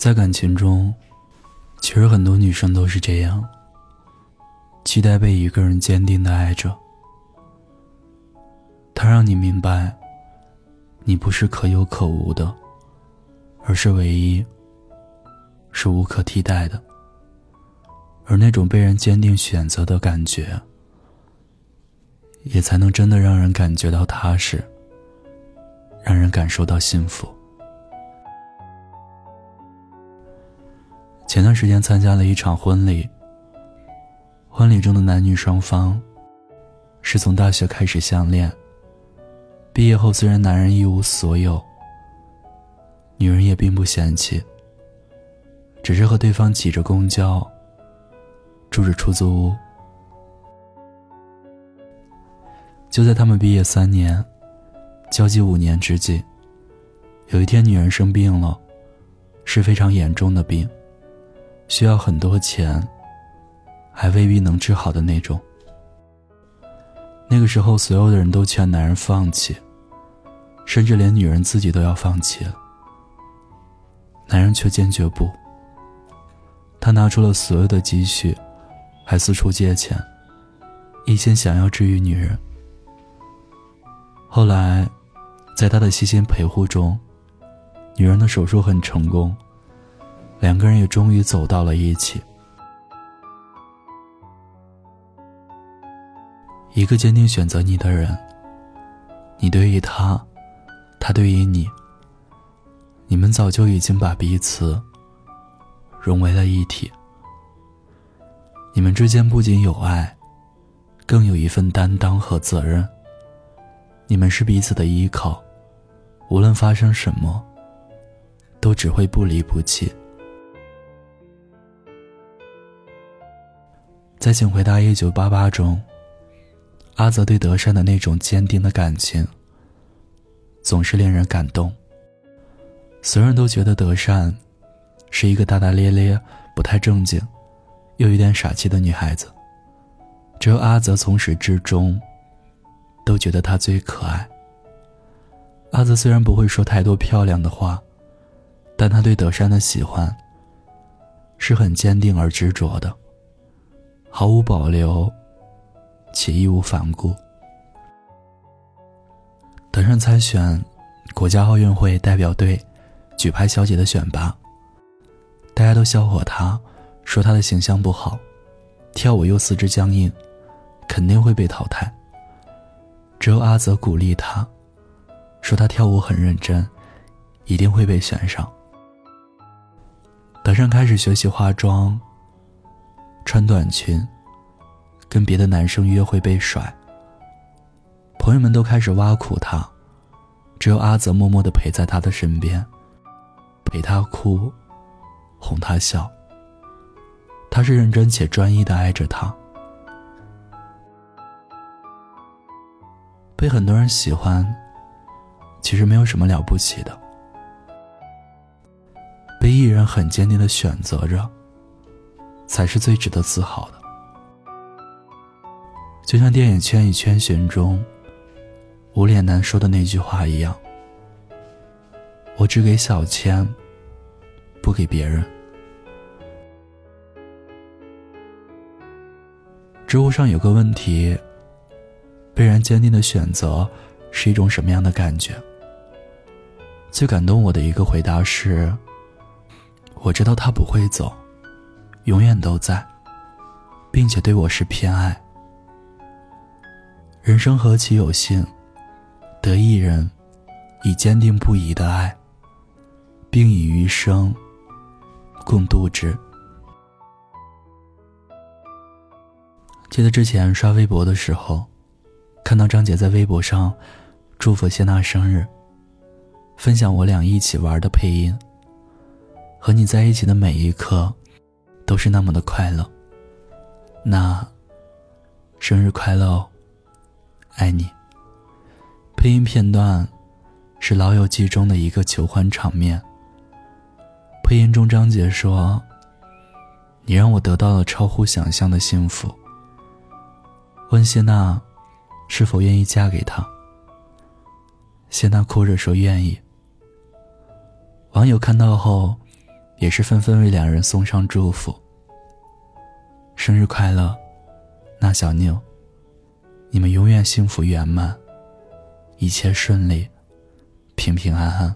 在感情中，其实很多女生都是这样，期待被一个人坚定的爱着。他让你明白，你不是可有可无的，而是唯一，是无可替代的。而那种被人坚定选择的感觉，也才能真的让人感觉到踏实，让人感受到幸福。前段时间参加了一场婚礼，婚礼中的男女双方是从大学开始相恋。毕业后虽然男人一无所有，女人也并不嫌弃，只是和对方挤着公交，住着出租屋。就在他们毕业三年、交际五年之际，有一天女人生病了，是非常严重的病。需要很多钱，还未必能治好的那种。那个时候，所有的人都劝男人放弃，甚至连女人自己都要放弃了。男人却坚决不。他拿出了所有的积蓄，还四处借钱，一心想要治愈女人。后来，在他的悉心陪护中，女人的手术很成功。两个人也终于走到了一起。一个坚定选择你的人，你对于他，他对于你，你们早就已经把彼此融为了一体。你们之间不仅有爱，更有一份担当和责任。你们是彼此的依靠，无论发生什么，都只会不离不弃。在《请回答一九八八》中，阿泽对德善的那种坚定的感情，总是令人感动。所有人都觉得德善是一个大大咧咧、不太正经，又有点傻气的女孩子。只有阿泽从始至终都觉得她最可爱。阿泽虽然不会说太多漂亮的话，但他对德善的喜欢是很坚定而执着的。毫无保留，且义无反顾。德善参选国家奥运会代表队举牌小姐的选拔，大家都笑话他，说他的形象不好，跳舞又四肢僵硬，肯定会被淘汰。只有阿泽鼓励他，说他跳舞很认真，一定会被选上。德善开始学习化妆。穿短裙，跟别的男生约会被甩。朋友们都开始挖苦他，只有阿泽默默的陪在他的身边，陪他哭，哄他笑。他是认真且专一的爱着他。被很多人喜欢，其实没有什么了不起的。被一人很坚定的选择着。才是最值得自豪的。就像电影《圈与圈寻》中，无脸男说的那句话一样：“我只给小千，不给别人。”知乎上有个问题：被人坚定的选择是一种什么样的感觉？最感动我的一个回答是：“我知道他不会走。”永远都在，并且对我是偏爱。人生何其有幸，得一人以坚定不移的爱，并以余生共度之。记得之前刷微博的时候，看到张杰在微博上祝福谢娜生日，分享我俩一起玩的配音，和你在一起的每一刻。都是那么的快乐。那，生日快乐哦，爱你。配音片段是《老友记》中的一个求欢场面。配音中，张杰说：“你让我得到了超乎想象的幸福。”问谢娜是否愿意嫁给他。谢娜哭着说愿意。网友看到后，也是纷纷为两人送上祝福。生日快乐，那小宁！你们永远幸福圆满，一切顺利，平平安安。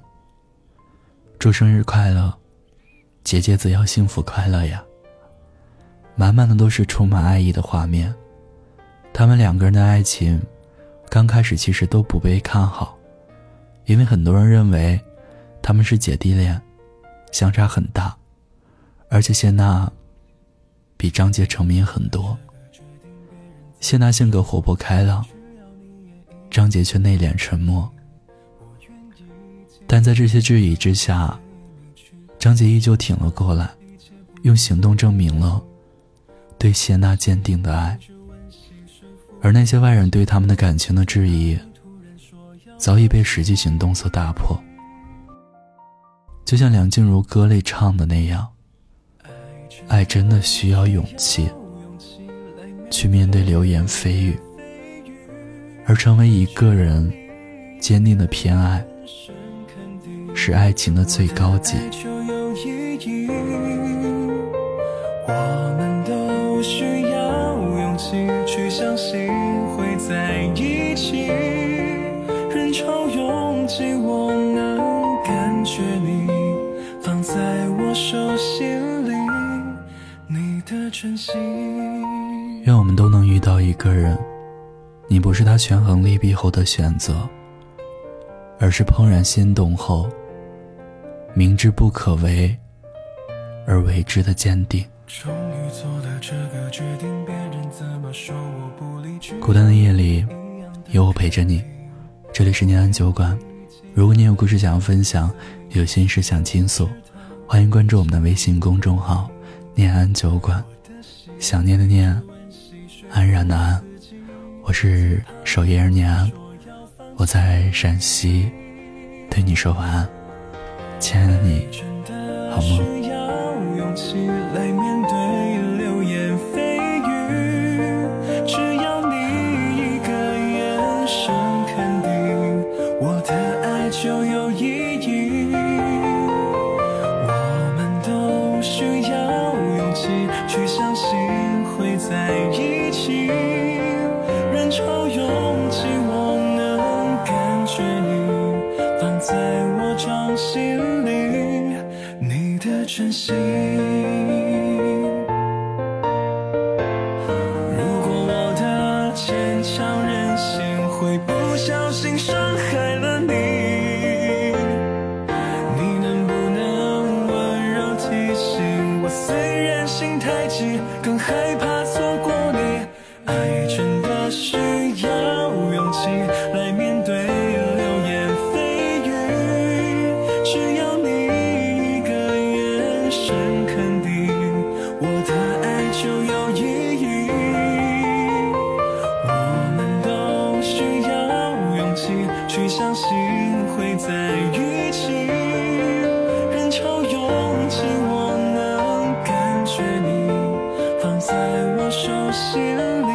祝生日快乐，姐姐子要幸福快乐呀！满满的都是充满爱意的画面。他们两个人的爱情，刚开始其实都不被看好，因为很多人认为他们是姐弟恋，相差很大，而且谢娜比张杰成名很多。谢娜性格活泼开朗，张杰却内敛沉默。但在这些质疑之下，张杰依旧挺了过来，用行动证明了对谢娜坚定的爱。而那些外人对他们的感情的质疑，早已被实际行动所打破。就像梁静茹歌里唱的那样，爱真的需要勇气，去面对流言蜚语，而成为一个人坚定的偏爱，是爱情的最高级。我们都需要勇气去相信会。在一起，愿我们都能遇到一个人，你不是他权衡利弊后的选择，而是怦然心动后，明知不可为而为之的坚定。孤单的夜里，有我陪着你。这里是念安酒馆，如果你有故事想要分享，有心事想倾诉，欢迎关注我们的微信公众号“念安酒馆”。想念的念，安然的安，我是守夜人念安，我在陕西，对你说晚安，亲爱的你，好吗。你的真心如果我的坚强任性会不小心伤害了你你能不能温柔提醒我虽然心太急更害怕错眼里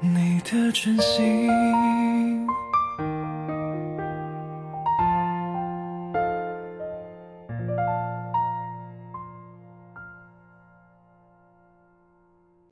你的真心。